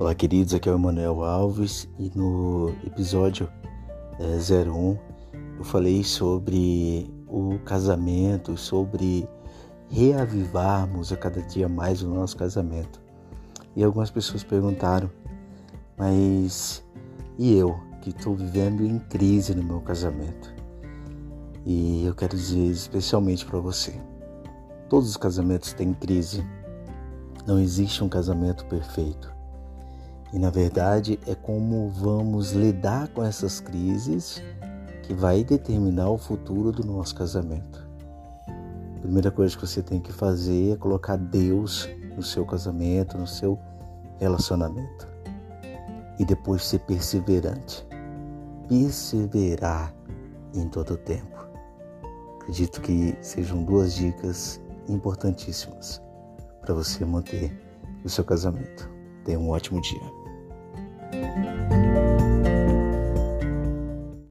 Olá, queridos, aqui é o Emanuel Alves e no episódio é, 01 eu falei sobre o casamento, sobre reavivarmos a cada dia mais o nosso casamento. E algumas pessoas perguntaram, mas e eu que estou vivendo em crise no meu casamento? E eu quero dizer especialmente para você: todos os casamentos têm crise. Não existe um casamento perfeito. E na verdade é como vamos lidar com essas crises que vai determinar o futuro do nosso casamento. A primeira coisa que você tem que fazer é colocar Deus no seu casamento, no seu relacionamento. E depois ser perseverante. Perseverar em todo o tempo. Acredito que sejam duas dicas importantíssimas para você manter o seu casamento. Tenha um ótimo dia. thank you